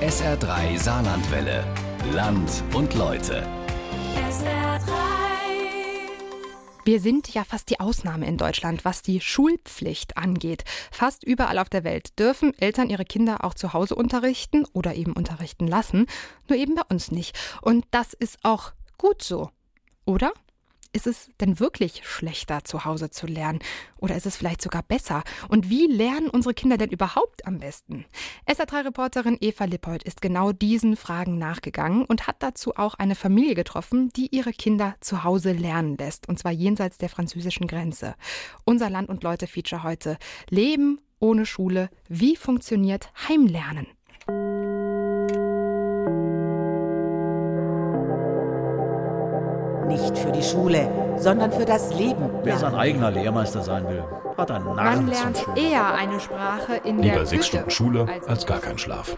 SR3 Saarlandwelle. Land und Leute. SR3. Wir sind ja fast die Ausnahme in Deutschland, was die Schulpflicht angeht. Fast überall auf der Welt dürfen Eltern ihre Kinder auch zu Hause unterrichten oder eben unterrichten lassen, nur eben bei uns nicht. Und das ist auch gut so, oder? Ist es denn wirklich schlechter, zu Hause zu lernen? Oder ist es vielleicht sogar besser? Und wie lernen unsere Kinder denn überhaupt am besten? SA3-Reporterin Eva Lippold ist genau diesen Fragen nachgegangen und hat dazu auch eine Familie getroffen, die ihre Kinder zu Hause lernen lässt. Und zwar jenseits der französischen Grenze. Unser Land und Leute-Feature heute. Leben ohne Schule. Wie funktioniert Heimlernen? Nicht für die Schule, sondern für das Leben. Wer sein eigener Lehrmeister sein will, hat einen Man Narren zum lernt eher eine Sprache in der Lieber sechs Küche Stunden Schule als gar der kein Schlaf.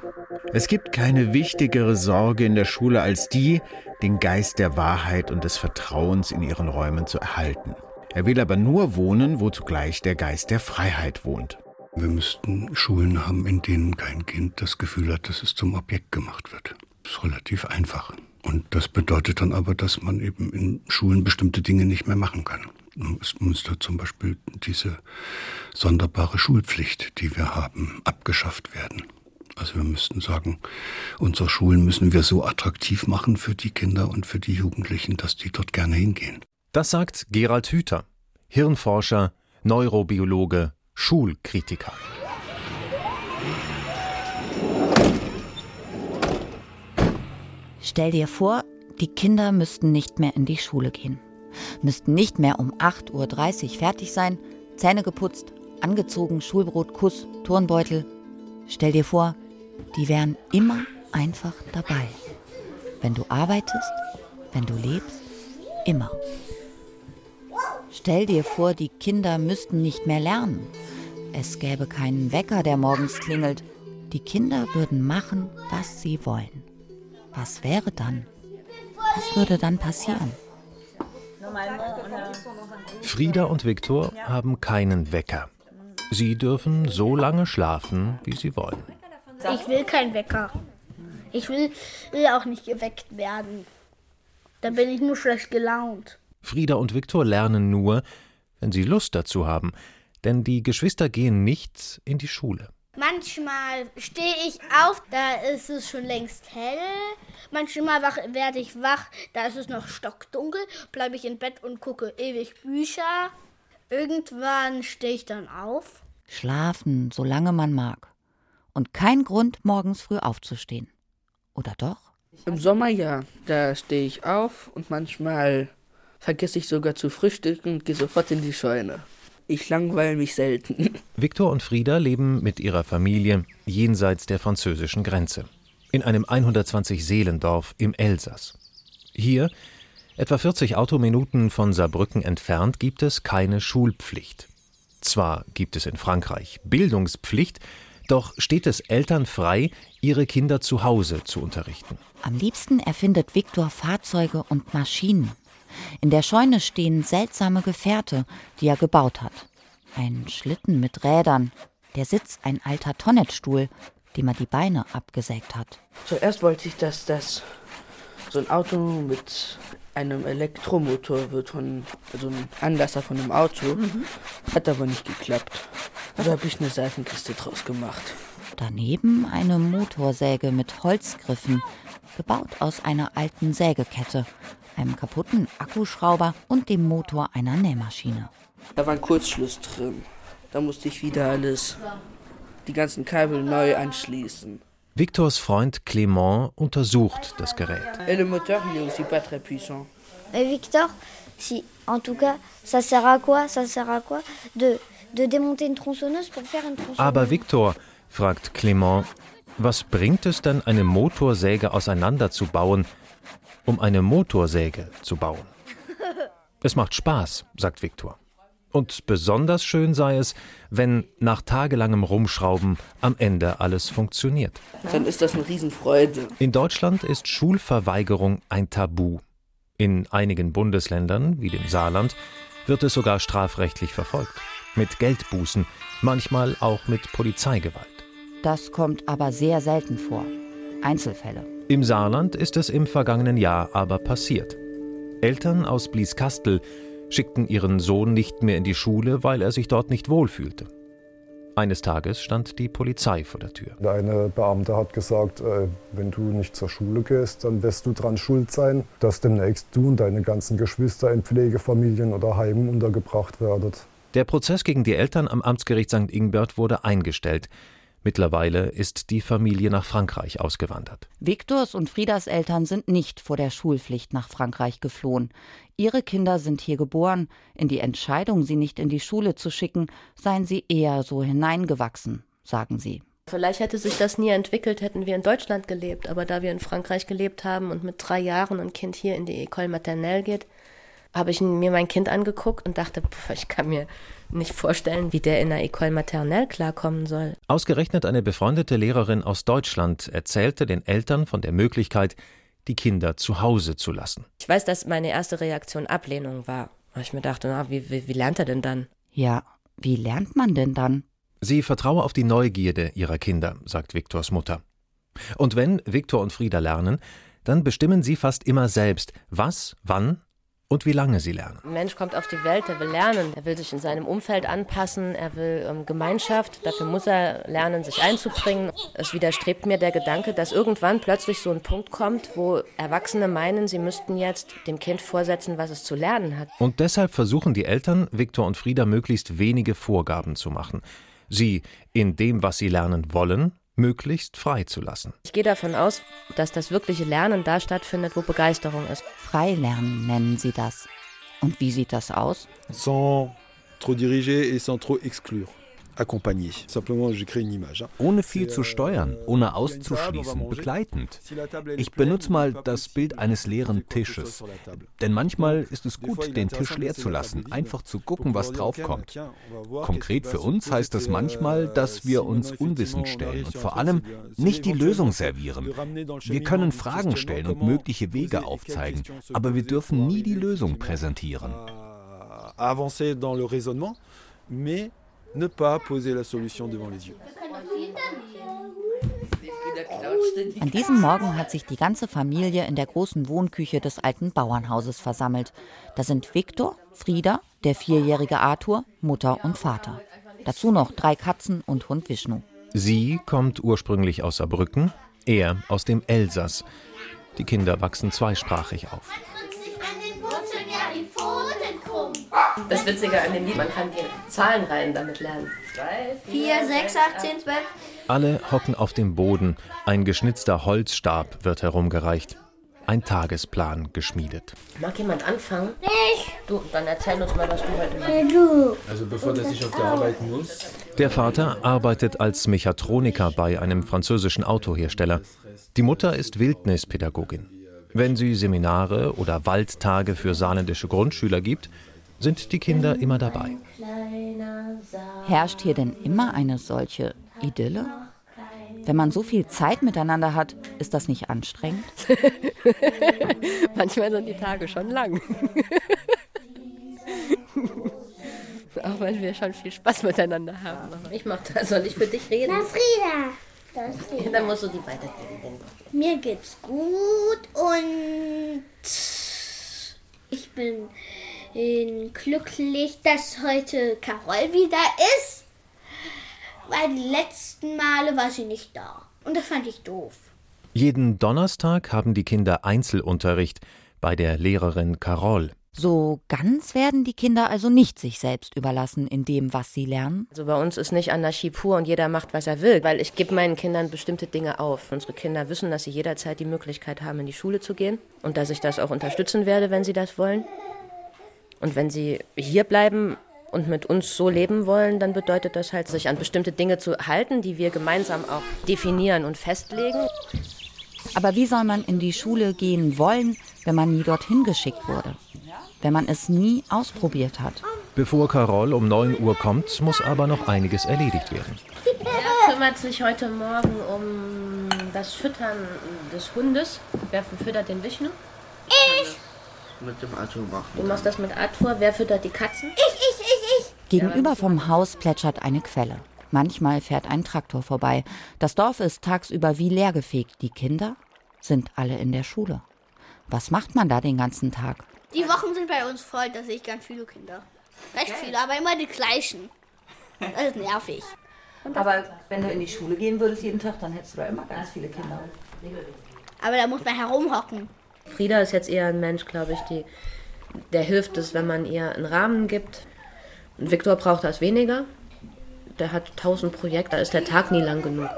Es gibt keine wichtigere Sorge in der Schule als die, den Geist der Wahrheit und des Vertrauens in ihren Räumen zu erhalten. Er will aber nur wohnen, wo zugleich der Geist der Freiheit wohnt. Wir müssten Schulen haben, in denen kein Kind das Gefühl hat, dass es zum Objekt gemacht wird. Das ist relativ einfach. Und das bedeutet dann aber, dass man eben in Schulen bestimmte Dinge nicht mehr machen kann. Es müsste zum Beispiel diese sonderbare Schulpflicht, die wir haben, abgeschafft werden. Also wir müssten sagen, unsere Schulen müssen wir so attraktiv machen für die Kinder und für die Jugendlichen, dass die dort gerne hingehen. Das sagt Gerald Hüther, Hirnforscher, Neurobiologe, Schulkritiker. Stell dir vor, die Kinder müssten nicht mehr in die Schule gehen. Müssten nicht mehr um 8.30 Uhr fertig sein, Zähne geputzt, angezogen, Schulbrot, Kuss, Turnbeutel. Stell dir vor, die wären immer einfach dabei. Wenn du arbeitest, wenn du lebst, immer. Stell dir vor, die Kinder müssten nicht mehr lernen. Es gäbe keinen Wecker, der morgens klingelt. Die Kinder würden machen, was sie wollen. Was wäre dann? Was würde dann passieren? Frieda und Viktor haben keinen Wecker. Sie dürfen so lange schlafen, wie sie wollen. Ich will keinen Wecker. Ich will, will auch nicht geweckt werden. Da bin ich nur schlecht gelaunt. Frieda und Viktor lernen nur, wenn sie Lust dazu haben, denn die Geschwister gehen nicht in die Schule. Manchmal stehe ich auf, da ist es schon längst hell. Manchmal wach, werde ich wach, da ist es noch stockdunkel. Bleibe ich im Bett und gucke ewig Bücher. Irgendwann stehe ich dann auf. Schlafen, solange man mag. Und kein Grund, morgens früh aufzustehen. Oder doch? Im Sommer ja, da stehe ich auf und manchmal vergesse ich sogar zu frühstücken und gehe sofort in die Scheune. Ich langweile mich selten. Viktor und Frieda leben mit ihrer Familie jenseits der französischen Grenze. In einem 120-Seelendorf im Elsass. Hier, etwa 40 Autominuten von Saarbrücken entfernt, gibt es keine Schulpflicht. Zwar gibt es in Frankreich Bildungspflicht, doch steht es Eltern frei, ihre Kinder zu Hause zu unterrichten. Am liebsten erfindet Viktor Fahrzeuge und Maschinen. In der Scheune stehen seltsame Gefährte, die er gebaut hat. Ein Schlitten mit Rädern, der Sitz ein alter Tonnetstuhl, dem er die Beine abgesägt hat. Zuerst wollte ich, dass das so ein Auto mit einem Elektromotor wird von also ein Anlasser von einem Auto. Hat aber nicht geklappt. Da habe ich eine Seifenkiste draus gemacht. Daneben eine Motorsäge mit Holzgriffen, gebaut aus einer alten Sägekette, einem kaputten Akkuschrauber und dem Motor einer Nähmaschine. Da war ein Kurzschluss drin. Da musste ich wieder alles, die ganzen Kabel neu anschließen. Viktors Freund Clément untersucht das Gerät. Et le moteur, il est aussi pas très puissant. Mais Victor, si, en tout cas, ça sert à quoi Ça sert à quoi de, de démonter une tronçonneuse pour faire une tronçonneuse Aber Viktor, fragt Clément, was bringt es denn, eine Motorsäge auseinanderzubauen, um eine Motorsäge zu bauen? Es macht Spaß, sagt Viktor. Und besonders schön sei es, wenn nach tagelangem Rumschrauben am Ende alles funktioniert. Dann ist das eine Riesenfreude. In Deutschland ist Schulverweigerung ein Tabu. In einigen Bundesländern, wie dem Saarland, wird es sogar strafrechtlich verfolgt. Mit Geldbußen, manchmal auch mit Polizeigewalt. Das kommt aber sehr selten vor. Einzelfälle. Im Saarland ist es im vergangenen Jahr aber passiert. Eltern aus Blieskastel schickten ihren Sohn nicht mehr in die Schule, weil er sich dort nicht wohlfühlte. Eines Tages stand die Polizei vor der Tür. Eine Beamte hat gesagt, äh, wenn du nicht zur Schule gehst, dann wirst du dran schuld sein, dass demnächst du und deine ganzen Geschwister in Pflegefamilien oder Heimen untergebracht werdet. Der Prozess gegen die Eltern am Amtsgericht St. Ingbert wurde eingestellt. Mittlerweile ist die Familie nach Frankreich ausgewandert. Viktors und Friedas Eltern sind nicht vor der Schulpflicht nach Frankreich geflohen. Ihre Kinder sind hier geboren. In die Entscheidung, sie nicht in die Schule zu schicken, seien sie eher so hineingewachsen, sagen sie. Vielleicht hätte sich das nie entwickelt, hätten wir in Deutschland gelebt. Aber da wir in Frankreich gelebt haben und mit drei Jahren ein Kind hier in die École maternelle geht, habe ich mir mein Kind angeguckt und dachte, pff, ich kann mir nicht vorstellen, wie der in der École maternelle klarkommen soll. Ausgerechnet eine befreundete Lehrerin aus Deutschland erzählte den Eltern von der Möglichkeit, die Kinder zu Hause zu lassen. Ich weiß, dass meine erste Reaktion Ablehnung war. Weil ich mir dachte, na, wie, wie, wie lernt er denn dann? Ja, wie lernt man denn dann? Sie vertraue auf die Neugierde ihrer Kinder, sagt Viktors Mutter. Und wenn Viktor und Frieda lernen, dann bestimmen sie fast immer selbst, was, wann und wie lange sie lernen. Ein Mensch kommt auf die Welt, der will lernen, er will sich in seinem Umfeld anpassen, er will ähm, Gemeinschaft, dafür muss er lernen, sich einzubringen. Es widerstrebt mir der Gedanke, dass irgendwann plötzlich so ein Punkt kommt, wo Erwachsene meinen, sie müssten jetzt dem Kind vorsetzen, was es zu lernen hat. Und deshalb versuchen die Eltern, Viktor und Frieda möglichst wenige Vorgaben zu machen. Sie in dem, was sie lernen wollen, möglichst frei zu lassen. Ich gehe davon aus, dass das wirkliche Lernen da stattfindet, wo Begeisterung ist. Freilernen nennen sie das. Und wie sieht das aus? Sans trop diriger et sans trop exclure. Ohne viel zu steuern, ohne auszuschließen, begleitend. Ich benutze mal das Bild eines leeren Tisches. Denn manchmal ist es gut, den Tisch leer zu lassen, einfach zu gucken, was draufkommt. Konkret für uns heißt das manchmal, dass wir uns unwissend stellen und vor allem nicht die Lösung servieren. Wir können Fragen stellen und mögliche Wege aufzeigen, aber wir dürfen nie die Lösung präsentieren. Avancer dans le raisonnement, mais ne pas poser la solution devant les yeux. An diesem Morgen hat sich die ganze Familie in der großen Wohnküche des alten Bauernhauses versammelt. Da sind Viktor, Frieda, der vierjährige Arthur, Mutter und Vater. Dazu noch drei Katzen und Hund Vishnu. Sie kommt ursprünglich aus Saarbrücken, er aus dem Elsass. Die Kinder wachsen zweisprachig auf. Das Witzige an dem Lied, man kann die Zahlenreihen damit lernen. 4, 6, 8, 10, 12. Alle hocken auf dem Boden. Ein geschnitzter Holzstab wird herumgereicht. Ein Tagesplan geschmiedet. Mag jemand anfangen? Ich. Du, dann erzähl uns mal, was du heute machst. Du. Also bevor dass ich auf der Arbeit muss. Der Vater arbeitet als Mechatroniker bei einem französischen Autohersteller. Die Mutter ist Wildnispädagogin. Wenn sie Seminare oder Waldtage für saarländische Grundschüler gibt, sind die Kinder immer dabei. Herrscht hier denn immer eine solche Idylle? Wenn man so viel Zeit miteinander hat, ist das nicht anstrengend? Manchmal sind die Tage schon lang. Auch weil wir schon viel Spaß miteinander haben. Ich mach das. Soll ich für dich reden? Na, Frieda. Das Ja, Dann musst du die weitergeben. Mir geht's gut und ich bin glücklich, dass heute Carol wieder ist, weil die letzten Male war sie nicht da. Und das fand ich doof. Jeden Donnerstag haben die Kinder Einzelunterricht bei der Lehrerin Carol. So ganz werden die Kinder also nicht sich selbst überlassen in dem, was sie lernen. Also bei uns ist nicht Anarchie pur und jeder macht, was er will, weil ich gebe meinen Kindern bestimmte Dinge auf. Unsere Kinder wissen, dass sie jederzeit die Möglichkeit haben, in die Schule zu gehen und dass ich das auch unterstützen werde, wenn sie das wollen. Und wenn sie hier bleiben und mit uns so leben wollen, dann bedeutet das halt, sich an bestimmte Dinge zu halten, die wir gemeinsam auch definieren und festlegen. Aber wie soll man in die Schule gehen wollen, wenn man nie dorthin geschickt wurde? Wenn man es nie ausprobiert hat? Bevor Carol um 9 Uhr kommt, muss aber noch einiges erledigt werden. Wer kümmert sich heute Morgen um das Füttern des Hundes? Wer füttert den Vishnu? Ich. Mit dem Arthur machen. Du machst das mit Arthur. Wer füttert die Katzen? Ich, ich, ich, ich. Gegenüber vom Haus plätschert eine Quelle. Manchmal fährt ein Traktor vorbei. Das Dorf ist tagsüber wie leergefegt. Die Kinder sind alle in der Schule. Was macht man da den ganzen Tag? Die Wochen sind bei uns voll, da sehe ich ganz viele Kinder. Recht viele, aber immer die gleichen. Das ist nervig. Aber wenn du in die Schule gehen würdest jeden Tag, dann hättest du da immer ganz viele Kinder. Aber da muss man herumhocken. Frieda ist jetzt eher ein Mensch, glaube ich, die, der hilft es, wenn man ihr einen Rahmen gibt. Und Viktor braucht das weniger. Der hat tausend Projekte, da ist der Tag nie lang genug.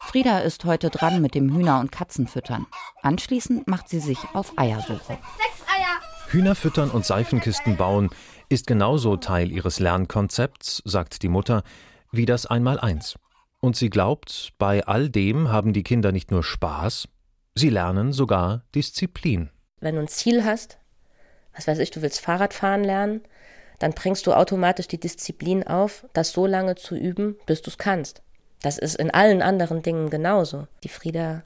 Frieda ist heute dran mit dem Hühner- und Katzenfüttern. Anschließend macht sie sich auf Eiersuche. Sechs Eier. Hühner füttern und Seifenkisten bauen ist genauso Teil ihres Lernkonzepts, sagt die Mutter, wie das Einmaleins. Und sie glaubt, bei all dem haben die Kinder nicht nur Spaß, sie lernen sogar Disziplin. Wenn du ein Ziel hast, was weiß ich, du willst Fahrrad fahren lernen, dann bringst du automatisch die Disziplin auf, das so lange zu üben, bis du es kannst. Das ist in allen anderen Dingen genauso. Die Frieda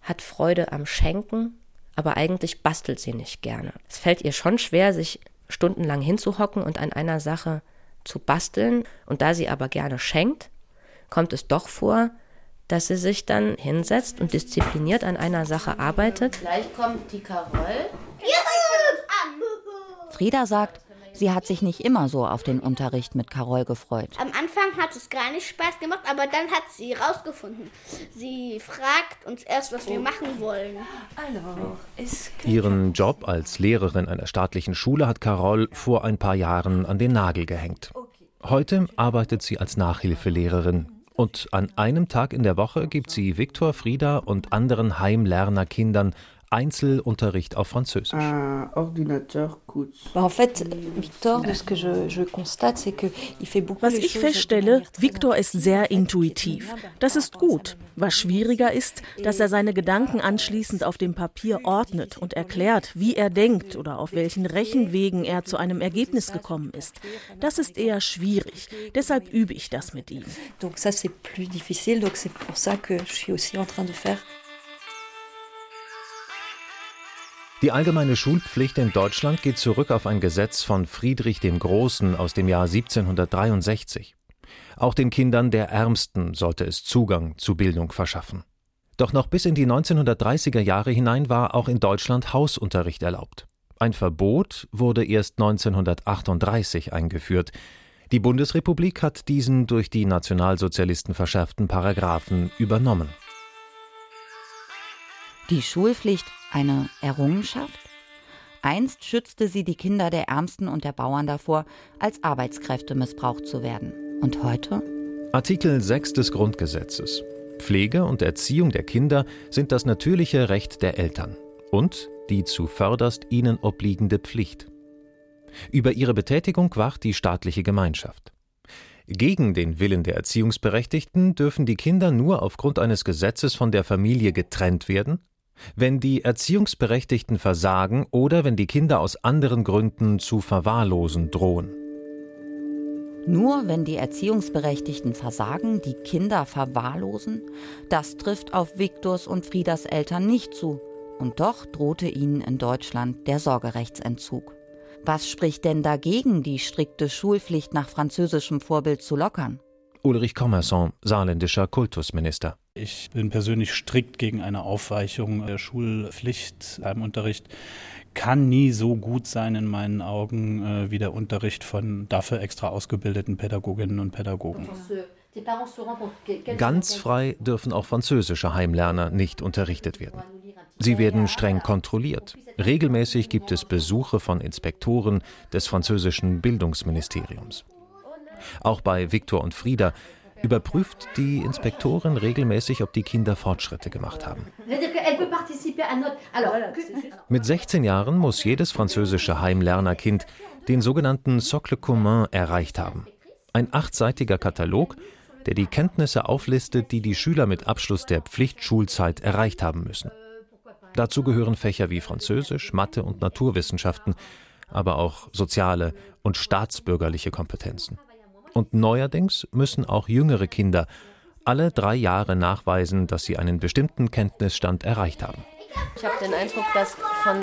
hat Freude am Schenken, aber eigentlich bastelt sie nicht gerne. Es fällt ihr schon schwer, sich stundenlang hinzuhocken und an einer Sache zu basteln. Und da sie aber gerne schenkt, kommt es doch vor, dass sie sich dann hinsetzt und diszipliniert an einer Sache arbeitet. Gleich kommt die Carol. Frieda sagt, sie hat sich nicht immer so auf den Unterricht mit Carol gefreut. Am Anfang hat es gar nicht Spaß gemacht, aber dann hat sie rausgefunden. Sie fragt uns erst, was wir machen wollen. Ihren Job als Lehrerin einer staatlichen Schule hat Carol vor ein paar Jahren an den Nagel gehängt. Heute arbeitet sie als Nachhilfelehrerin und an einem Tag in der Woche gibt sie Viktor, Frieda und anderen Heimlernerkindern Einzelunterricht auf Französisch. Victor, Was ich feststelle, Viktor ist sehr intuitiv. Das ist gut. Was schwieriger ist, dass er seine Gedanken anschließend auf dem Papier ordnet und erklärt, wie er denkt oder auf welchen Rechenwegen er zu einem Ergebnis gekommen ist. Das ist eher schwierig. Deshalb übe ich das mit ihm. Donc ça, c'est plus difficile. Donc c'est pour ça que je suis aussi en train de faire. Die allgemeine Schulpflicht in Deutschland geht zurück auf ein Gesetz von Friedrich dem Großen aus dem Jahr 1763. Auch den Kindern der Ärmsten sollte es Zugang zu Bildung verschaffen. Doch noch bis in die 1930er Jahre hinein war auch in Deutschland Hausunterricht erlaubt. Ein Verbot wurde erst 1938 eingeführt. Die Bundesrepublik hat diesen durch die Nationalsozialisten verschärften Paragraphen übernommen. Die Schulpflicht eine Errungenschaft? Einst schützte sie die Kinder der Ärmsten und der Bauern davor, als Arbeitskräfte missbraucht zu werden. Und heute? Artikel 6 des Grundgesetzes. Pflege und Erziehung der Kinder sind das natürliche Recht der Eltern und die zuvörderst ihnen obliegende Pflicht. Über ihre Betätigung wacht die staatliche Gemeinschaft. Gegen den Willen der Erziehungsberechtigten dürfen die Kinder nur aufgrund eines Gesetzes von der Familie getrennt werden, wenn die Erziehungsberechtigten versagen oder wenn die Kinder aus anderen Gründen zu verwahrlosen drohen. Nur wenn die Erziehungsberechtigten versagen, die Kinder verwahrlosen, das trifft auf Viktors und Friedas Eltern nicht zu. Und doch drohte ihnen in Deutschland der Sorgerechtsentzug. Was spricht denn dagegen, die strikte Schulpflicht nach französischem Vorbild zu lockern? Ulrich Commerson, saarländischer Kultusminister. Ich bin persönlich strikt gegen eine Aufweichung der Schulpflicht im Unterricht. Kann nie so gut sein in meinen Augen äh, wie der Unterricht von dafür extra ausgebildeten Pädagoginnen und Pädagogen. Ganz frei dürfen auch französische Heimlerner nicht unterrichtet werden. Sie werden streng kontrolliert. Regelmäßig gibt es Besuche von Inspektoren des französischen Bildungsministeriums. Auch bei Viktor und Frieda überprüft die Inspektorin regelmäßig, ob die Kinder Fortschritte gemacht haben. Mit 16 Jahren muss jedes französische Heimlernerkind den sogenannten Socle commun erreicht haben. Ein achtseitiger Katalog, der die Kenntnisse auflistet, die die Schüler mit Abschluss der Pflichtschulzeit erreicht haben müssen. Dazu gehören Fächer wie Französisch, Mathe und Naturwissenschaften, aber auch soziale und staatsbürgerliche Kompetenzen. Und neuerdings müssen auch jüngere Kinder alle drei Jahre nachweisen, dass sie einen bestimmten Kenntnisstand erreicht haben. Ich habe den Eindruck, dass von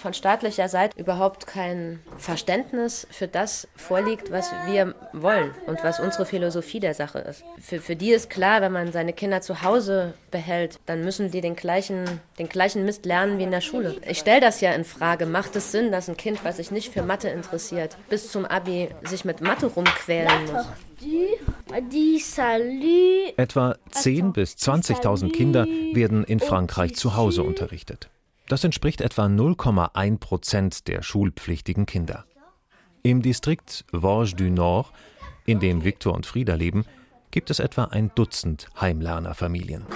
von staatlicher Seite überhaupt kein Verständnis für das vorliegt, was wir wollen und was unsere Philosophie der Sache ist. Für, für die ist klar, wenn man seine Kinder zu Hause behält, dann müssen die den gleichen, den gleichen Mist lernen wie in der Schule. Ich stelle das ja in Frage. Macht es Sinn, dass ein Kind, was sich nicht für Mathe interessiert, bis zum Abi sich mit Mathe rumquälen muss? Etwa 10.000 bis 20.000 Kinder werden in Frankreich zu Hause unterrichtet. Das entspricht etwa 0,1 Prozent der schulpflichtigen Kinder. Im Distrikt Vosges du Nord, in dem Victor und Frieda leben, gibt es etwa ein Dutzend Heimlernerfamilien.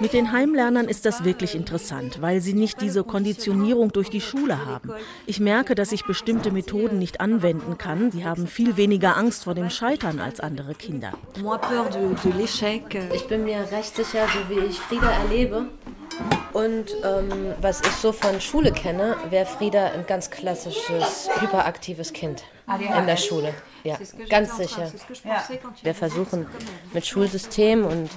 Mit den Heimlernern ist das wirklich interessant, weil sie nicht diese Konditionierung durch die Schule haben. Ich merke, dass ich bestimmte Methoden nicht anwenden kann. Sie haben viel weniger Angst vor dem Scheitern als andere Kinder. Ich bin mir recht sicher, so wie ich Frieda erlebe, und ähm, was ich so von Schule kenne, wäre Frieda ein ganz klassisches, hyperaktives Kind in der Schule. Ja, ganz sicher. Wir versuchen mit Schulsystem und,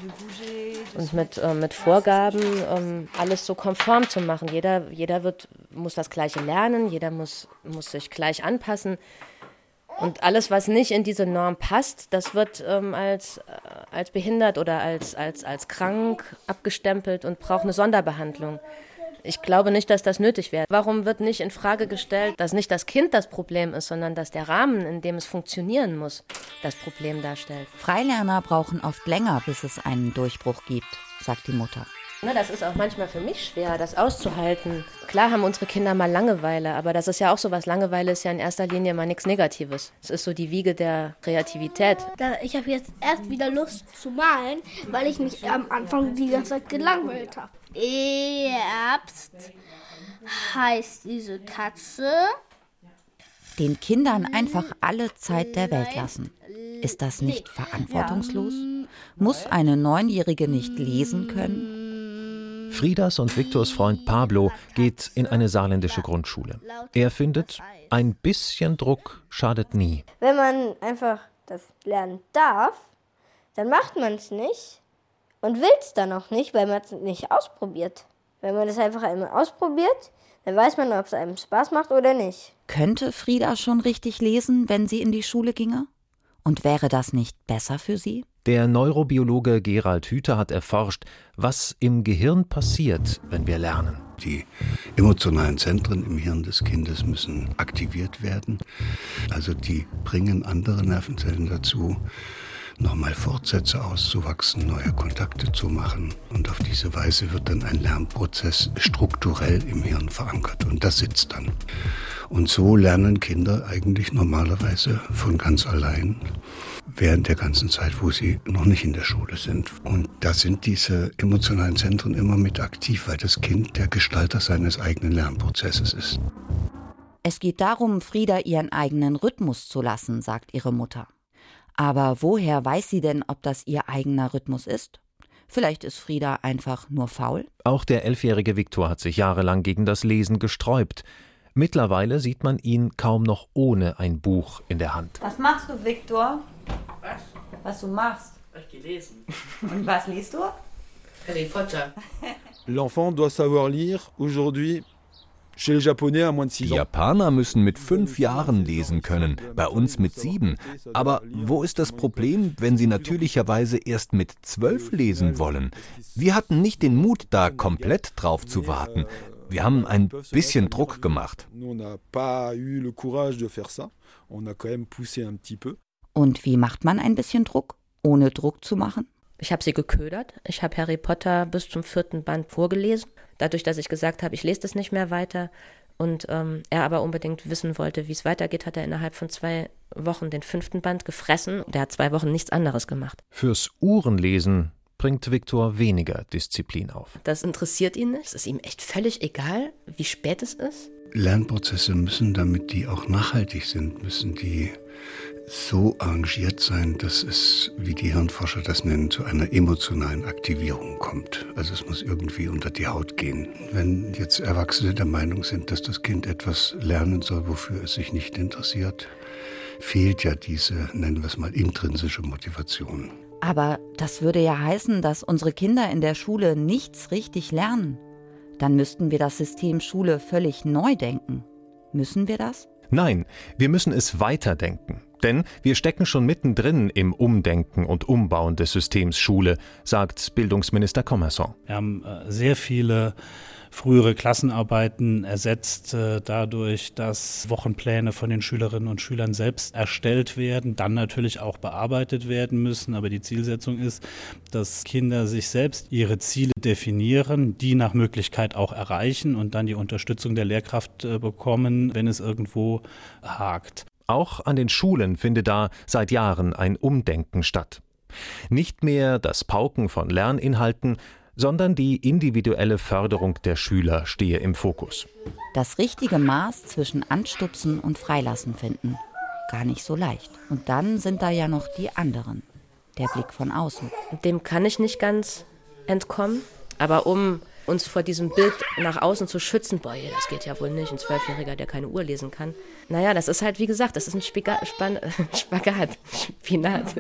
und mit, äh, mit Vorgaben ähm, alles so konform zu machen. Jeder, jeder wird, muss das Gleiche lernen, jeder muss, muss sich gleich anpassen. Und alles, was nicht in diese Norm passt, das wird ähm, als, äh, als behindert oder als, als, als krank abgestempelt und braucht eine Sonderbehandlung. Ich glaube nicht, dass das nötig wäre. Warum wird nicht in Frage gestellt, dass nicht das Kind das Problem ist, sondern dass der Rahmen, in dem es funktionieren muss, das Problem darstellt? Freilerner brauchen oft länger, bis es einen Durchbruch gibt, sagt die Mutter. Na, das ist auch manchmal für mich schwer, das auszuhalten. Klar haben unsere Kinder mal Langeweile, aber das ist ja auch so was. Langeweile ist ja in erster Linie mal nichts Negatives. Es ist so die Wiege der Kreativität. Ich habe jetzt erst wieder Lust zu malen, weil ich mich am Anfang die ganze Zeit gelangweilt habe. Erbst heißt diese Katze. Den Kindern einfach alle Zeit der Welt lassen. Ist das nicht verantwortungslos? Muss eine Neunjährige nicht lesen können? Friedas und Viktors Freund Pablo geht in eine saarländische Grundschule. Er findet, ein bisschen Druck schadet nie. Wenn man einfach das lernen darf, dann macht man es nicht und will es dann auch nicht, weil man es nicht ausprobiert. Wenn man es einfach einmal ausprobiert, dann weiß man, ob es einem Spaß macht oder nicht. Könnte Frieda schon richtig lesen, wenn sie in die Schule ginge? Und wäre das nicht besser für sie? Der Neurobiologe Gerald Hüther hat erforscht, was im Gehirn passiert, wenn wir lernen. Die emotionalen Zentren im Hirn des Kindes müssen aktiviert werden. Also die bringen andere Nervenzellen dazu, nochmal Fortsätze auszuwachsen, neue Kontakte zu machen. Und auf diese Weise wird dann ein Lernprozess strukturell im Hirn verankert. Und das sitzt dann. Und so lernen Kinder eigentlich normalerweise von ganz allein während der ganzen Zeit, wo sie noch nicht in der Schule sind. Und da sind diese emotionalen Zentren immer mit aktiv, weil das Kind der Gestalter seines eigenen Lernprozesses ist. Es geht darum, Frieda ihren eigenen Rhythmus zu lassen, sagt ihre Mutter. Aber woher weiß sie denn, ob das ihr eigener Rhythmus ist? Vielleicht ist Frieda einfach nur faul? Auch der elfjährige Viktor hat sich jahrelang gegen das Lesen gesträubt. Mittlerweile sieht man ihn kaum noch ohne ein Buch in der Hand. Was machst du, Viktor? Was? Was du machst? Ich gelesen. Und was liest du? Harry Potter. L'enfant doit savoir lire aujourd'hui die Japaner müssen mit fünf Jahren lesen können, bei uns mit sieben. Aber wo ist das Problem, wenn sie natürlicherweise erst mit zwölf lesen wollen? Wir hatten nicht den Mut, da komplett drauf zu warten. Wir haben ein bisschen Druck gemacht. Und wie macht man ein bisschen Druck, ohne Druck zu machen? Ich habe sie geködert. Ich habe Harry Potter bis zum vierten Band vorgelesen. Dadurch, dass ich gesagt habe, ich lese das nicht mehr weiter und ähm, er aber unbedingt wissen wollte, wie es weitergeht, hat er innerhalb von zwei Wochen den fünften Band gefressen. Der hat zwei Wochen nichts anderes gemacht. Fürs Uhrenlesen bringt Viktor weniger Disziplin auf. Das interessiert ihn nicht. Es ist ihm echt völlig egal, wie spät es ist. Lernprozesse müssen, damit die auch nachhaltig sind, müssen die so arrangiert sein, dass es, wie die Hirnforscher das nennen, zu einer emotionalen Aktivierung kommt. Also es muss irgendwie unter die Haut gehen. Wenn jetzt Erwachsene der Meinung sind, dass das Kind etwas lernen soll, wofür es sich nicht interessiert, fehlt ja diese, nennen wir es mal, intrinsische Motivation. Aber das würde ja heißen, dass unsere Kinder in der Schule nichts richtig lernen. Dann müssten wir das System Schule völlig neu denken. Müssen wir das? Nein, wir müssen es weiterdenken. Denn wir stecken schon mittendrin im Umdenken und Umbauen des Systems Schule, sagt Bildungsminister Commerson. Wir haben äh, sehr viele frühere Klassenarbeiten ersetzt äh, dadurch, dass Wochenpläne von den Schülerinnen und Schülern selbst erstellt werden, dann natürlich auch bearbeitet werden müssen. Aber die Zielsetzung ist, dass Kinder sich selbst ihre Ziele definieren, die nach Möglichkeit auch erreichen und dann die Unterstützung der Lehrkraft äh, bekommen, wenn es irgendwo hakt. Auch an den Schulen findet da seit Jahren ein Umdenken statt. Nicht mehr das Pauken von Lerninhalten, sondern die individuelle Förderung der Schüler stehe im Fokus. Das richtige Maß zwischen Anstupsen und Freilassen finden. Gar nicht so leicht. Und dann sind da ja noch die anderen. Der Blick von außen. Dem kann ich nicht ganz entkommen. Aber um uns vor diesem Bild nach außen zu schützen, boah, das geht ja wohl nicht, ein Zwölfjähriger, der keine Uhr lesen kann. Naja, das ist halt, wie gesagt, das ist ein Spiga Span Spagat, Spinat.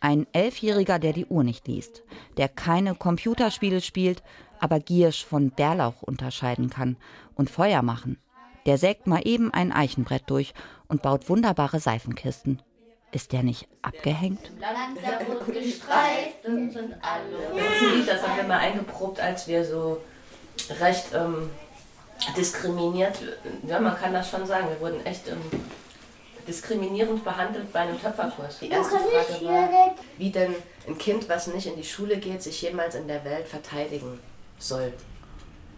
Ein Elfjähriger, der die Uhr nicht liest, der keine Computerspiele spielt, aber Giersch von Bärlauch unterscheiden kann und Feuer machen. Der sägt mal eben ein Eichenbrett durch und baut wunderbare Seifenkisten. Ist der nicht abgehängt? Das ist ein Lied, das haben wir mal eingeprobt, als wir so recht ähm, diskriminiert, ja, man kann das schon sagen, wir wurden echt ähm, diskriminierend behandelt bei einem Töpferkurs. Die erste Frage war, wie denn ein Kind, was nicht in die Schule geht, sich jemals in der Welt verteidigen soll.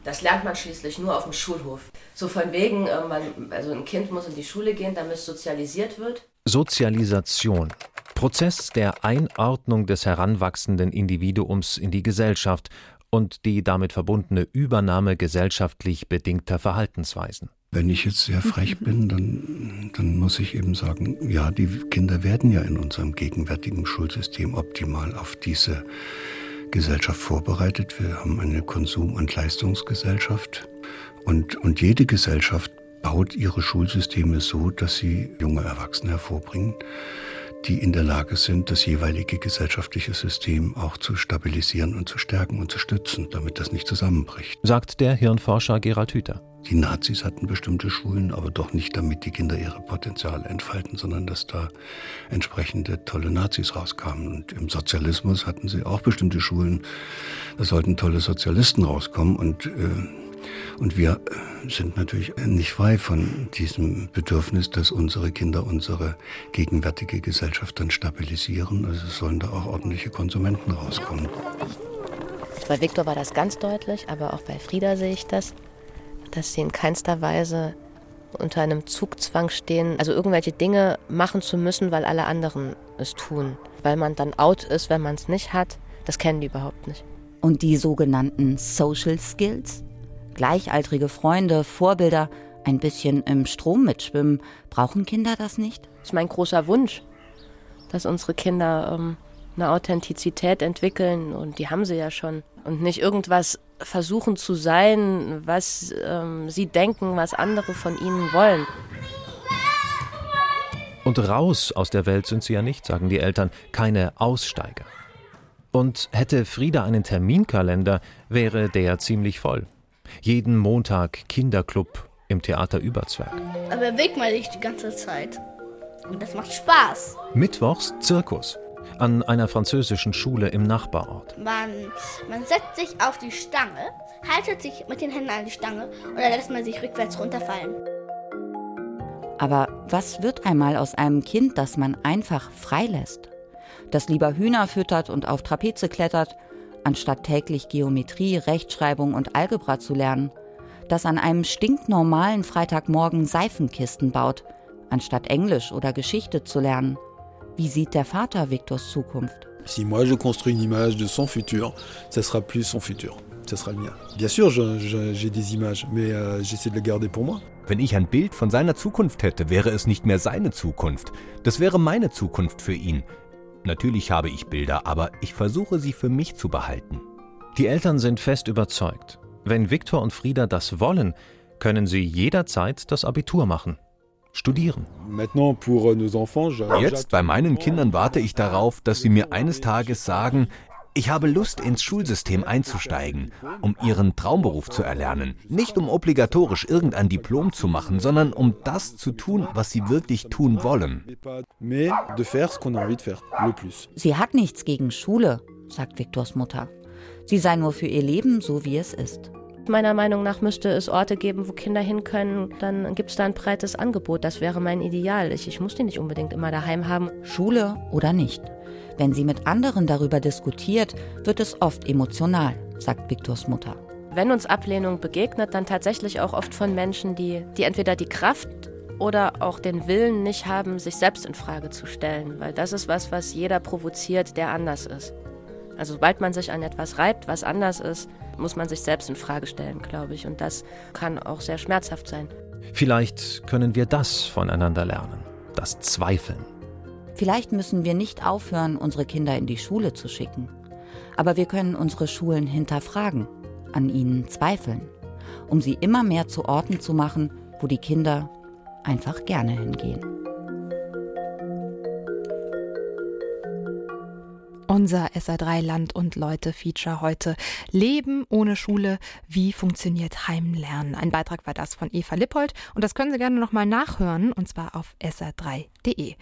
Das lernt man schließlich nur auf dem Schulhof. So von wegen, äh, man, also ein Kind muss in die Schule gehen, damit es sozialisiert wird. Sozialisation. Prozess der Einordnung des heranwachsenden Individuums in die Gesellschaft und die damit verbundene Übernahme gesellschaftlich bedingter Verhaltensweisen. Wenn ich jetzt sehr frech bin, dann, dann muss ich eben sagen, ja, die Kinder werden ja in unserem gegenwärtigen Schulsystem optimal auf diese Gesellschaft vorbereitet. Wir haben eine Konsum- und Leistungsgesellschaft. Und, und jede Gesellschaft baut ihre Schulsysteme so, dass sie junge Erwachsene hervorbringen, die in der Lage sind, das jeweilige gesellschaftliche System auch zu stabilisieren und zu stärken und zu stützen, damit das nicht zusammenbricht. Sagt der Hirnforscher Gerald Hüther. Die Nazis hatten bestimmte Schulen, aber doch nicht damit die Kinder ihre Potenziale entfalten, sondern dass da entsprechende tolle Nazis rauskamen. Und im Sozialismus hatten sie auch bestimmte Schulen, da sollten tolle Sozialisten rauskommen und äh, und wir sind natürlich nicht frei von diesem Bedürfnis, dass unsere Kinder unsere gegenwärtige Gesellschaft dann stabilisieren. Also sollen da auch ordentliche Konsumenten rauskommen. Bei Viktor war das ganz deutlich, aber auch bei Frieda sehe ich das, dass sie in keinster Weise unter einem Zugzwang stehen, also irgendwelche Dinge machen zu müssen, weil alle anderen es tun. Weil man dann out ist, wenn man es nicht hat, das kennen die überhaupt nicht. Und die sogenannten Social Skills? Gleichaltrige Freunde, Vorbilder, ein bisschen im Strom mitschwimmen. Brauchen Kinder das nicht? Das ist mein großer Wunsch, dass unsere Kinder ähm, eine Authentizität entwickeln und die haben sie ja schon. Und nicht irgendwas versuchen zu sein, was ähm, sie denken, was andere von ihnen wollen. Und raus aus der Welt sind sie ja nicht, sagen die Eltern, keine Aussteiger. Und hätte Frieda einen Terminkalender, wäre der ziemlich voll. Jeden Montag Kinderclub im Theater Überzwerg. Aber bewegt man sich die ganze Zeit. Und das macht Spaß. Mittwochs Zirkus an einer französischen Schule im Nachbarort. Man, man setzt sich auf die Stange, haltet sich mit den Händen an die Stange und dann lässt man sich rückwärts runterfallen. Aber was wird einmal aus einem Kind, das man einfach freilässt? Das lieber Hühner füttert und auf Trapeze klettert, anstatt täglich Geometrie, Rechtschreibung und Algebra zu lernen, das an einem stinknormalen Freitagmorgen Seifenkisten baut, anstatt Englisch oder Geschichte zu lernen. Wie sieht der Vater Victors Zukunft? Si moi je construis une image de son futur, ça sera plus son futur, ça sera le mien. Bien sûr, j'ai des images, mais euh, j'essaie de les garder pour moi. Wenn ich ein Bild von seiner Zukunft hätte, wäre es nicht mehr seine Zukunft. Das wäre meine Zukunft für ihn. Natürlich habe ich Bilder, aber ich versuche sie für mich zu behalten. Die Eltern sind fest überzeugt. Wenn Viktor und Frieda das wollen, können sie jederzeit das Abitur machen. Studieren. Jetzt bei meinen Kindern warte ich darauf, dass sie mir eines Tages sagen, Ich habe Lust, ins Schulsystem einzusteigen, um ihren Traumberuf zu erlernen. Nicht um obligatorisch irgendein Diplom zu machen, sondern um das zu tun, was sie wirklich tun wollen. Sie hat nichts gegen Schule, sagt Viktors Mutter. Sie sei nur für ihr Leben so, wie es ist. Meiner Meinung nach müsste es Orte geben, wo Kinder hin können. Dann gibt es da ein breites Angebot. Das wäre mein Ideal. Ich, ich muss die nicht unbedingt immer daheim haben. Schule oder nicht. Wenn sie mit anderen darüber diskutiert, wird es oft emotional, sagt Viktors Mutter. Wenn uns Ablehnung begegnet, dann tatsächlich auch oft von Menschen, die, die entweder die Kraft oder auch den Willen nicht haben, sich selbst in Frage zu stellen, weil das ist was, was jeder provoziert, der anders ist. Also sobald man sich an etwas reibt, was anders ist, muss man sich selbst in Frage stellen, glaube ich, und das kann auch sehr schmerzhaft sein. Vielleicht können wir das voneinander lernen, das Zweifeln. Vielleicht müssen wir nicht aufhören, unsere Kinder in die Schule zu schicken. Aber wir können unsere Schulen hinterfragen, an ihnen zweifeln, um sie immer mehr zu Orten zu machen, wo die Kinder einfach gerne hingehen. Unser SA3 Land und Leute Feature heute. Leben ohne Schule. Wie funktioniert Heimlernen? Ein Beitrag war das von Eva Lippold und das können Sie gerne nochmal nachhören und zwar auf sa3.de.